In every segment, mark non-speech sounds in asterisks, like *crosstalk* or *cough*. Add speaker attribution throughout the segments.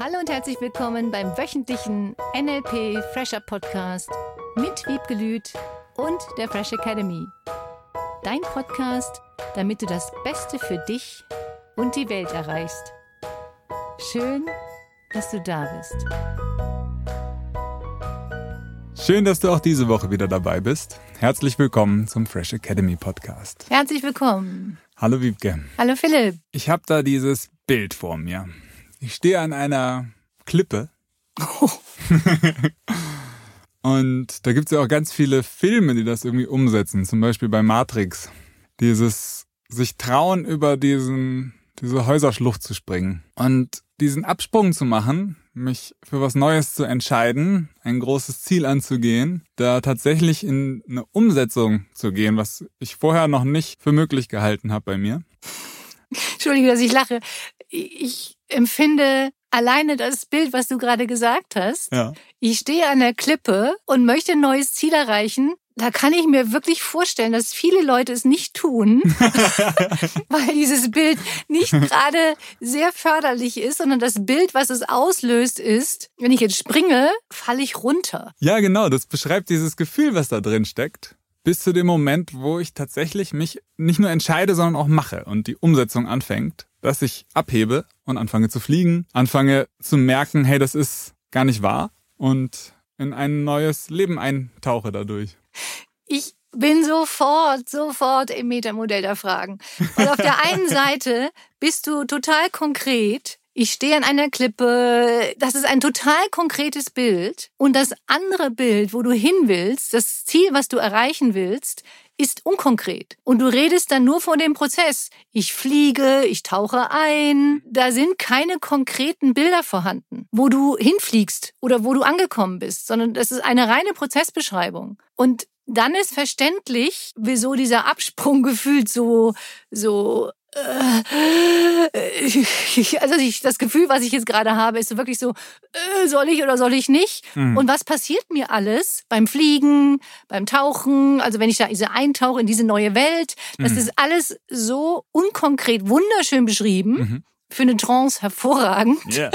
Speaker 1: Hallo und herzlich willkommen beim wöchentlichen NLP Fresher Podcast mit Wiebke Lüth und der Fresh Academy. Dein Podcast, damit du das Beste für dich und die Welt erreichst. Schön, dass du da bist.
Speaker 2: Schön, dass du auch diese Woche wieder dabei bist. Herzlich willkommen zum Fresh Academy Podcast.
Speaker 1: Herzlich willkommen.
Speaker 2: Hallo Wiebke.
Speaker 1: Hallo Philipp.
Speaker 2: Ich habe da dieses Bild vor mir. Ich stehe an einer Klippe.
Speaker 1: Oh. *laughs*
Speaker 2: Und da gibt es ja auch ganz viele Filme, die das irgendwie umsetzen. Zum Beispiel bei Matrix. Dieses sich trauen, über diesen, diese Häuserschlucht zu springen. Und diesen Absprung zu machen, mich für was Neues zu entscheiden, ein großes Ziel anzugehen, da tatsächlich in eine Umsetzung zu gehen, was ich vorher noch nicht für möglich gehalten habe bei mir.
Speaker 1: Entschuldige, dass ich lache. Ich empfinde alleine das Bild, was du gerade gesagt hast.
Speaker 2: Ja.
Speaker 1: Ich stehe an der Klippe und möchte ein neues Ziel erreichen. Da kann ich mir wirklich vorstellen, dass viele Leute es nicht tun, *laughs* weil dieses Bild nicht gerade sehr förderlich ist, sondern das Bild, was es auslöst, ist, wenn ich jetzt springe, falle ich runter.
Speaker 2: Ja, genau, das beschreibt dieses Gefühl, was da drin steckt. Bis zu dem Moment, wo ich tatsächlich mich nicht nur entscheide, sondern auch mache und die Umsetzung anfängt dass ich abhebe und anfange zu fliegen, anfange zu merken, hey, das ist gar nicht wahr und in ein neues Leben eintauche dadurch.
Speaker 1: Ich bin sofort, sofort im Metamodell der Fragen. Und auf der *laughs* einen Seite bist du total konkret. Ich stehe an einer Klippe. Das ist ein total konkretes Bild. Und das andere Bild, wo du hin willst, das Ziel, was du erreichen willst, ist unkonkret. Und du redest dann nur von dem Prozess. Ich fliege, ich tauche ein. Da sind keine konkreten Bilder vorhanden, wo du hinfliegst oder wo du angekommen bist, sondern das ist eine reine Prozessbeschreibung. Und dann ist verständlich, wieso dieser Absprung *laughs* gefühlt so, so also ich, das Gefühl, was ich jetzt gerade habe, ist so wirklich so, äh, soll ich oder soll ich nicht? Mhm. Und was passiert mir alles beim Fliegen, beim Tauchen, also wenn ich da diese eintauche in diese neue Welt, das mhm. ist alles so unkonkret, wunderschön beschrieben, mhm. für eine Trance hervorragend yeah.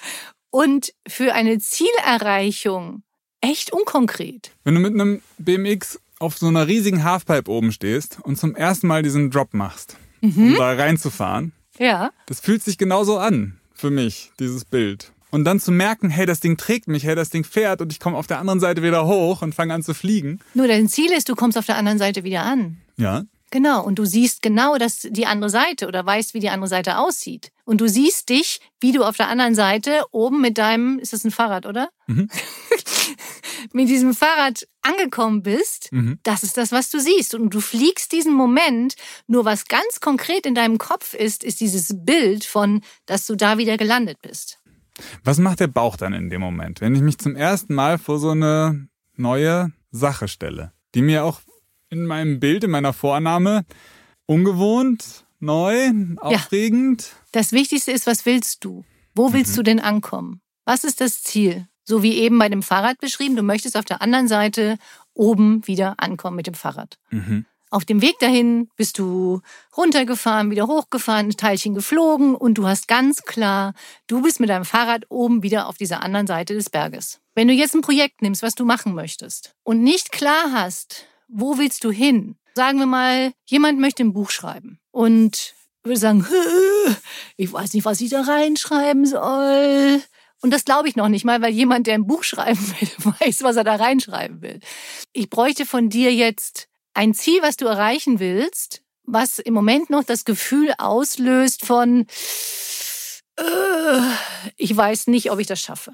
Speaker 1: *laughs* und für eine Zielerreichung echt unkonkret.
Speaker 2: Wenn du mit einem BMX auf so einer riesigen Halfpipe oben stehst und zum ersten Mal diesen Drop machst, mhm. um da reinzufahren.
Speaker 1: Ja.
Speaker 2: Das fühlt sich genauso an für mich, dieses Bild. Und dann zu merken, hey, das Ding trägt mich, hey, das Ding fährt und ich komme auf der anderen Seite wieder hoch und fange an zu fliegen.
Speaker 1: Nur dein Ziel ist, du kommst auf der anderen Seite wieder an.
Speaker 2: Ja.
Speaker 1: Genau, und du siehst genau das, die andere Seite oder weißt, wie die andere Seite aussieht. Und du siehst dich, wie du auf der anderen Seite oben mit deinem, ist das ein Fahrrad, oder? Mhm. *laughs* mit diesem Fahrrad angekommen bist. Mhm. Das ist das, was du siehst. Und du fliegst diesen Moment. Nur was ganz konkret in deinem Kopf ist, ist dieses Bild von, dass du da wieder gelandet bist.
Speaker 2: Was macht der Bauch dann in dem Moment, wenn ich mich zum ersten Mal vor so eine neue Sache stelle, die mir auch in meinem Bild, in meiner Vorname. Ungewohnt, neu, aufregend. Ja.
Speaker 1: Das Wichtigste ist, was willst du? Wo willst mhm. du denn ankommen? Was ist das Ziel? So wie eben bei dem Fahrrad beschrieben, du möchtest auf der anderen Seite oben wieder ankommen mit dem Fahrrad. Mhm. Auf dem Weg dahin bist du runtergefahren, wieder hochgefahren, ein Teilchen geflogen und du hast ganz klar, du bist mit deinem Fahrrad oben wieder auf dieser anderen Seite des Berges. Wenn du jetzt ein Projekt nimmst, was du machen möchtest und nicht klar hast, wo willst du hin? Sagen wir mal, jemand möchte ein Buch schreiben und würde sagen, *laughs* ich weiß nicht, was ich da reinschreiben soll. Und das glaube ich noch nicht mal, weil jemand, der ein Buch schreiben will, *laughs* weiß, was er da reinschreiben will. Ich bräuchte von dir jetzt ein Ziel, was du erreichen willst, was im Moment noch das Gefühl auslöst von, ich weiß nicht, ob ich das schaffe.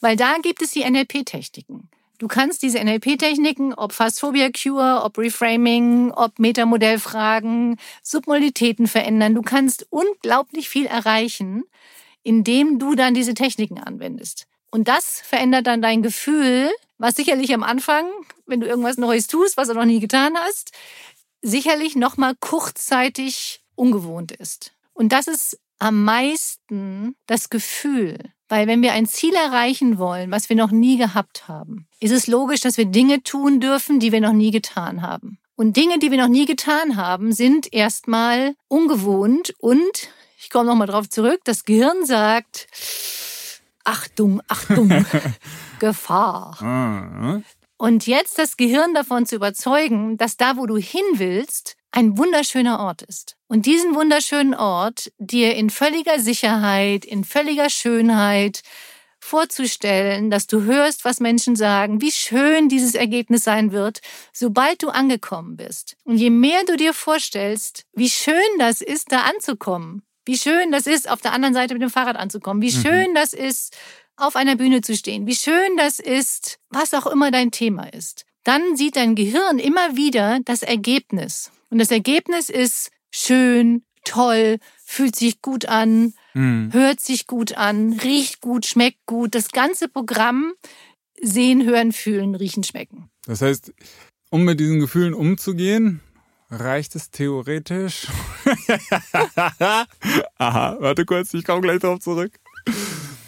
Speaker 1: Weil da gibt es die NLP-Techniken. Du kannst diese NLP-Techniken, ob Fastphobia Cure, ob Reframing, ob Metamodellfragen, Submodalitäten verändern. Du kannst unglaublich viel erreichen, indem du dann diese Techniken anwendest. Und das verändert dann dein Gefühl, was sicherlich am Anfang, wenn du irgendwas Neues tust, was du noch nie getan hast, sicherlich nochmal kurzzeitig ungewohnt ist. Und das ist am meisten das Gefühl, weil wenn wir ein Ziel erreichen wollen, was wir noch nie gehabt haben, ist es logisch, dass wir Dinge tun dürfen, die wir noch nie getan haben. Und Dinge, die wir noch nie getan haben, sind erstmal ungewohnt und ich komme nochmal drauf zurück, das Gehirn sagt, Achtung, Achtung, *laughs* Gefahr. Ah, und jetzt das Gehirn davon zu überzeugen, dass da, wo du hin willst, ein wunderschöner Ort ist. Und diesen wunderschönen Ort dir in völliger Sicherheit, in völliger Schönheit vorzustellen, dass du hörst, was Menschen sagen, wie schön dieses Ergebnis sein wird, sobald du angekommen bist. Und je mehr du dir vorstellst, wie schön das ist, da anzukommen, wie schön das ist, auf der anderen Seite mit dem Fahrrad anzukommen, wie mhm. schön mhm. das ist, auf einer Bühne zu stehen, wie schön das ist, was auch immer dein Thema ist, dann sieht dein Gehirn immer wieder das Ergebnis. Und das Ergebnis ist schön, toll, fühlt sich gut an, mhm. hört sich gut an, riecht gut, schmeckt gut. Das ganze Programm sehen, hören, fühlen, riechen, schmecken.
Speaker 2: Das heißt, um mit diesen Gefühlen umzugehen, reicht es theoretisch. *laughs* Aha, warte kurz, ich komme gleich darauf zurück.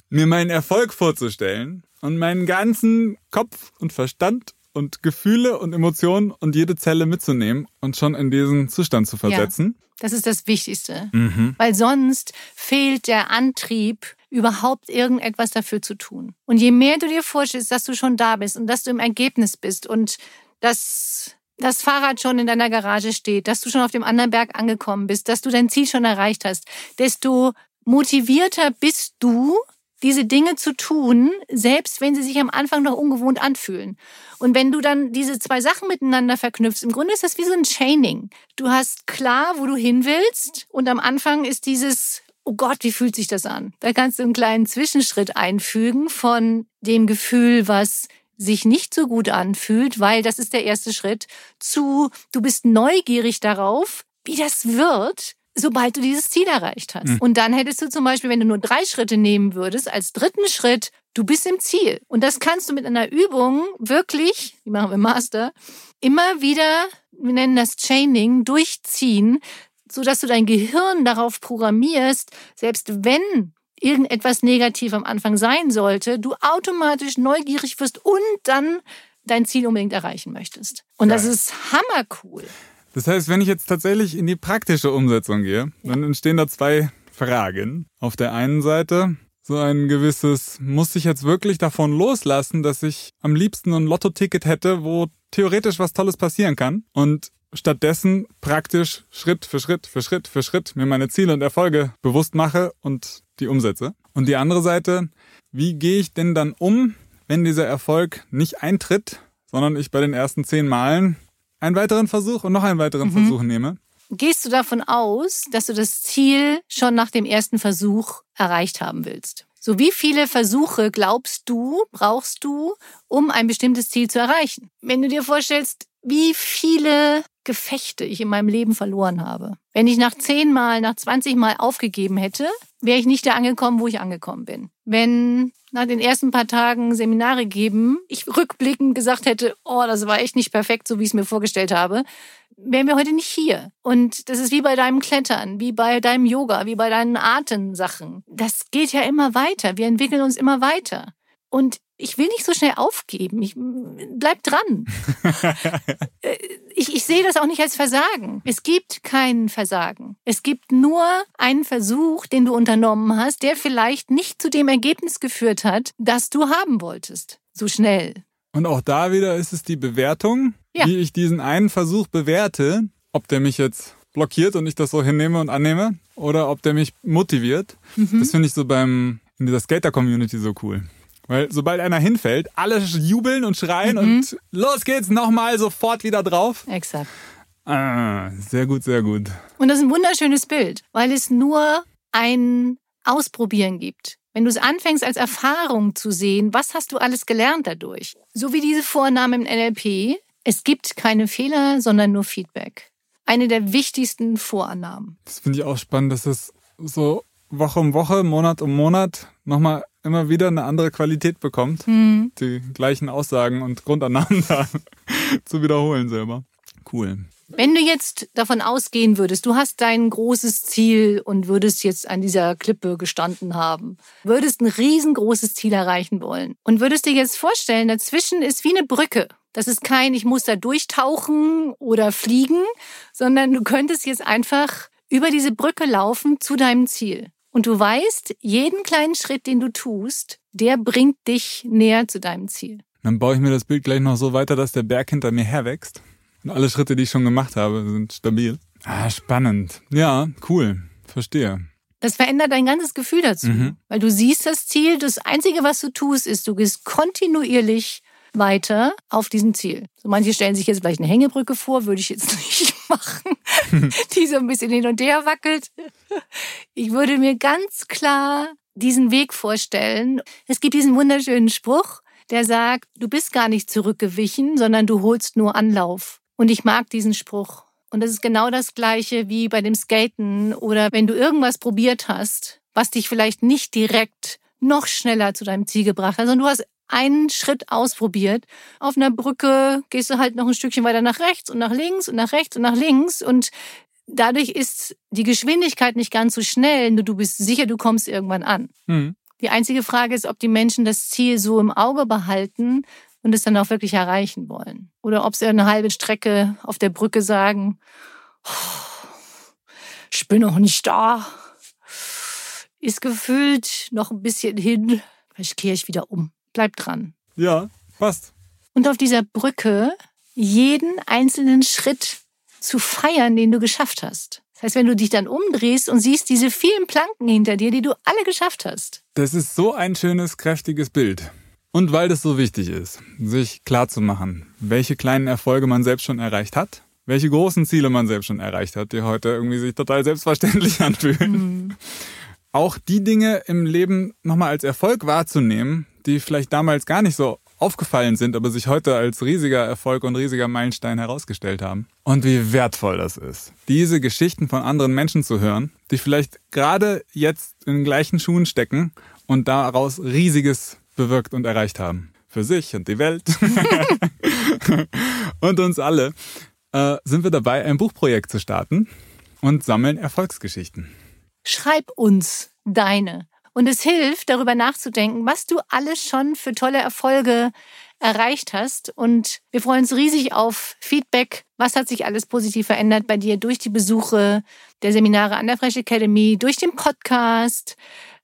Speaker 2: Mir meinen Erfolg vorzustellen und meinen ganzen Kopf und Verstand und Gefühle und Emotionen und jede Zelle mitzunehmen und schon in diesen Zustand zu versetzen.
Speaker 1: Ja, das ist das Wichtigste. Mhm. Weil sonst fehlt der Antrieb, überhaupt irgendetwas dafür zu tun. Und je mehr du dir vorstellst, dass du schon da bist und dass du im Ergebnis bist und dass das Fahrrad schon in deiner Garage steht, dass du schon auf dem anderen Berg angekommen bist, dass du dein Ziel schon erreicht hast, desto motivierter bist du, diese Dinge zu tun, selbst wenn sie sich am Anfang noch ungewohnt anfühlen. Und wenn du dann diese zwei Sachen miteinander verknüpfst, im Grunde ist das wie so ein Chaining. Du hast klar, wo du hin willst und am Anfang ist dieses, oh Gott, wie fühlt sich das an? Da kannst du einen kleinen Zwischenschritt einfügen von dem Gefühl, was sich nicht so gut anfühlt, weil das ist der erste Schritt, zu, du bist neugierig darauf, wie das wird, sobald du dieses Ziel erreicht hast. Mhm. Und dann hättest du zum Beispiel, wenn du nur drei Schritte nehmen würdest, als dritten Schritt, du bist im Ziel. Und das kannst du mit einer Übung wirklich, die machen wir Master, immer wieder, wir nennen das Chaining, durchziehen, so dass du dein Gehirn darauf programmierst, selbst wenn irgendetwas negativ am Anfang sein sollte, du automatisch neugierig wirst und dann dein Ziel unbedingt erreichen möchtest. Und Geil. das ist hammercool.
Speaker 2: Das heißt, wenn ich jetzt tatsächlich in die praktische Umsetzung gehe, ja. dann entstehen da zwei Fragen. Auf der einen Seite so ein gewisses, muss ich jetzt wirklich davon loslassen, dass ich am liebsten ein Lotto-Ticket hätte, wo theoretisch was Tolles passieren kann und stattdessen praktisch Schritt für Schritt für Schritt für Schritt mir meine Ziele und Erfolge bewusst mache und die umsetze. Und die andere Seite, wie gehe ich denn dann um, wenn dieser Erfolg nicht eintritt, sondern ich bei den ersten zehn Malen einen weiteren Versuch und noch einen weiteren mhm. Versuch nehme.
Speaker 1: Gehst du davon aus, dass du das Ziel schon nach dem ersten Versuch erreicht haben willst? So wie viele Versuche glaubst du, brauchst du, um ein bestimmtes Ziel zu erreichen? Wenn du dir vorstellst, wie viele Gefechte ich in meinem Leben verloren habe. Wenn ich nach zehn Mal, nach 20 Mal aufgegeben hätte, wäre ich nicht da angekommen, wo ich angekommen bin. Wenn nach den ersten paar Tagen Seminare geben, ich rückblickend gesagt hätte, oh, das war echt nicht perfekt, so wie ich es mir vorgestellt habe, wären wir heute nicht hier. Und das ist wie bei deinem Klettern, wie bei deinem Yoga, wie bei deinen Artensachen. Das geht ja immer weiter. Wir entwickeln uns immer weiter. Und ich will nicht so schnell aufgeben. Ich bleib dran. *laughs* Äh, ich, ich sehe das auch nicht als Versagen. Es gibt kein Versagen. Es gibt nur einen Versuch, den du unternommen hast, der vielleicht nicht zu dem Ergebnis geführt hat, das du haben wolltest. So schnell.
Speaker 2: Und auch da wieder ist es die Bewertung, ja. wie ich diesen einen Versuch bewerte, ob der mich jetzt blockiert und ich das so hinnehme und annehme oder ob der mich motiviert. Mhm. Das finde ich so beim in dieser Skater-Community so cool. Weil sobald einer hinfällt, alle jubeln und schreien mhm. und los geht's, nochmal sofort wieder drauf.
Speaker 1: Exakt.
Speaker 2: Ah, sehr gut, sehr gut.
Speaker 1: Und das ist ein wunderschönes Bild, weil es nur ein Ausprobieren gibt. Wenn du es anfängst als Erfahrung zu sehen, was hast du alles gelernt dadurch? So wie diese Vorname im NLP, es gibt keine Fehler, sondern nur Feedback. Eine der wichtigsten Vorannahmen.
Speaker 2: Das finde ich auch spannend, dass es so Woche um Woche, Monat um Monat nochmal immer wieder eine andere Qualität bekommt, mhm. die gleichen Aussagen und Grundannahmen da *laughs* zu wiederholen selber. Cool.
Speaker 1: Wenn du jetzt davon ausgehen würdest, du hast dein großes Ziel und würdest jetzt an dieser Klippe gestanden haben, würdest ein riesengroßes Ziel erreichen wollen und würdest dir jetzt vorstellen, dazwischen ist wie eine Brücke. Das ist kein, ich muss da durchtauchen oder fliegen, sondern du könntest jetzt einfach über diese Brücke laufen zu deinem Ziel. Und du weißt, jeden kleinen Schritt, den du tust, der bringt dich näher zu deinem Ziel.
Speaker 2: Dann baue ich mir das Bild gleich noch so weiter, dass der Berg hinter mir herwächst. Und alle Schritte, die ich schon gemacht habe, sind stabil. Ah, spannend. Ja, cool. Verstehe.
Speaker 1: Das verändert dein ganzes Gefühl dazu, mhm. weil du siehst das Ziel. Das Einzige, was du tust, ist, du gehst kontinuierlich weiter auf diesem Ziel. So manche stellen sich jetzt vielleicht eine Hängebrücke vor, würde ich jetzt *laughs* nicht machen, *laughs* die so ein bisschen hin und her wackelt. Ich würde mir ganz klar diesen Weg vorstellen. Es gibt diesen wunderschönen Spruch, der sagt, du bist gar nicht zurückgewichen, sondern du holst nur Anlauf. Und ich mag diesen Spruch. Und das ist genau das Gleiche wie bei dem Skaten oder wenn du irgendwas probiert hast, was dich vielleicht nicht direkt noch schneller zu deinem Ziel gebracht hat, sondern du hast einen Schritt ausprobiert. Auf einer Brücke gehst du halt noch ein Stückchen weiter nach rechts und nach links und nach rechts und nach links und dadurch ist die Geschwindigkeit nicht ganz so schnell, nur du bist sicher, du kommst irgendwann an. Mhm. Die einzige Frage ist, ob die Menschen das Ziel so im Auge behalten und es dann auch wirklich erreichen wollen. Oder ob sie eine halbe Strecke auf der Brücke sagen, oh, ich bin noch nicht da. Ist gefühlt noch ein bisschen hin. Vielleicht kehre ich wieder um. Bleib dran.
Speaker 2: Ja, passt.
Speaker 1: Und auf dieser Brücke jeden einzelnen Schritt zu feiern, den du geschafft hast. Das heißt, wenn du dich dann umdrehst und siehst diese vielen Planken hinter dir, die du alle geschafft hast.
Speaker 2: Das ist so ein schönes, kräftiges Bild. Und weil das so wichtig ist, sich klarzumachen, welche kleinen Erfolge man selbst schon erreicht hat, welche großen Ziele man selbst schon erreicht hat, die heute irgendwie sich total selbstverständlich *laughs* anfühlen. Mhm. Auch die Dinge im Leben nochmal als Erfolg wahrzunehmen, die vielleicht damals gar nicht so aufgefallen sind, aber sich heute als riesiger Erfolg und riesiger Meilenstein herausgestellt haben. Und wie wertvoll das ist, diese Geschichten von anderen Menschen zu hören, die vielleicht gerade jetzt in den gleichen Schuhen stecken und daraus riesiges bewirkt und erreicht haben. Für sich und die Welt *laughs* und uns alle äh, sind wir dabei, ein Buchprojekt zu starten und sammeln Erfolgsgeschichten.
Speaker 1: Schreib uns deine und es hilft, darüber nachzudenken, was du alles schon für tolle Erfolge erreicht hast. Und wir freuen uns riesig auf Feedback. Was hat sich alles positiv verändert bei dir durch die Besuche der Seminare an der Fresh Academy, durch den Podcast?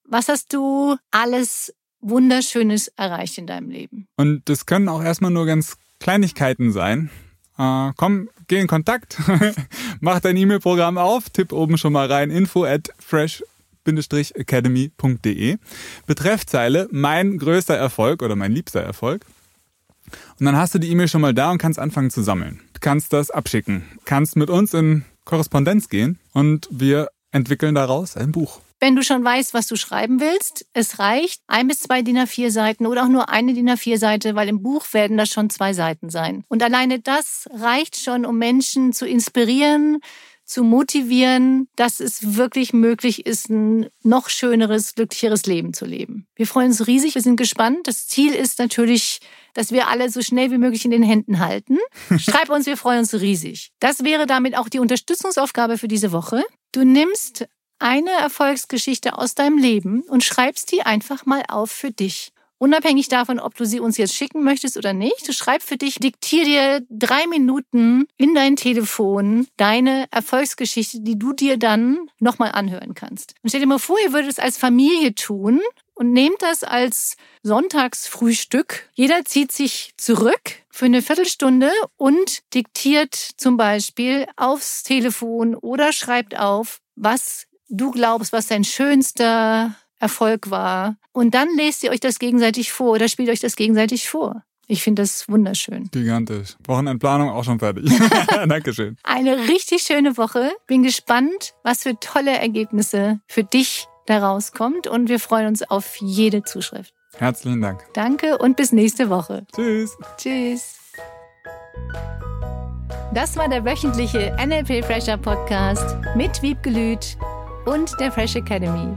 Speaker 1: Was hast du alles Wunderschönes erreicht in deinem Leben?
Speaker 2: Und das können auch erstmal nur ganz Kleinigkeiten sein. Äh, komm, geh in Kontakt, *laughs* mach dein E-Mail-Programm auf, tipp oben schon mal rein, info at fresh academy.de. Betreffzeile mein größter Erfolg oder mein liebster Erfolg. Und dann hast du die E-Mail schon mal da und kannst anfangen zu sammeln. Du kannst das abschicken, kannst mit uns in Korrespondenz gehen und wir entwickeln daraus ein Buch.
Speaker 1: Wenn du schon weißt, was du schreiben willst, es reicht ein bis zwei DIN A4 Seiten oder auch nur eine DIN A4 Seite, weil im Buch werden das schon zwei Seiten sein. Und alleine das reicht schon, um Menschen zu inspirieren, zu motivieren, dass es wirklich möglich ist, ein noch schöneres, glücklicheres Leben zu leben. Wir freuen uns riesig, wir sind gespannt. Das Ziel ist natürlich, dass wir alle so schnell wie möglich in den Händen halten. *laughs* Schreib uns, wir freuen uns riesig. Das wäre damit auch die Unterstützungsaufgabe für diese Woche. Du nimmst eine Erfolgsgeschichte aus deinem Leben und schreibst die einfach mal auf für dich. Unabhängig davon, ob du sie uns jetzt schicken möchtest oder nicht, schreib für dich, diktier dir drei Minuten in dein Telefon deine Erfolgsgeschichte, die du dir dann nochmal anhören kannst. Und stell dir mal vor, ihr würdet es als Familie tun und nehmt das als Sonntagsfrühstück. Jeder zieht sich zurück für eine Viertelstunde und diktiert zum Beispiel aufs Telefon oder schreibt auf, was du glaubst, was dein schönster Erfolg war. Und dann lest ihr euch das gegenseitig vor oder spielt euch das gegenseitig vor. Ich finde das wunderschön.
Speaker 2: Gigantisch. Wochenendplanung auch schon fertig. *laughs* *laughs* Dankeschön.
Speaker 1: Eine richtig schöne Woche. Bin gespannt, was für tolle Ergebnisse für dich daraus kommt und wir freuen uns auf jede Zuschrift.
Speaker 2: Herzlichen Dank.
Speaker 1: Danke und bis nächste Woche.
Speaker 2: Tschüss.
Speaker 1: Tschüss. Das war der wöchentliche NLP Fresher Podcast mit Wiebgelüt und der Fresh Academy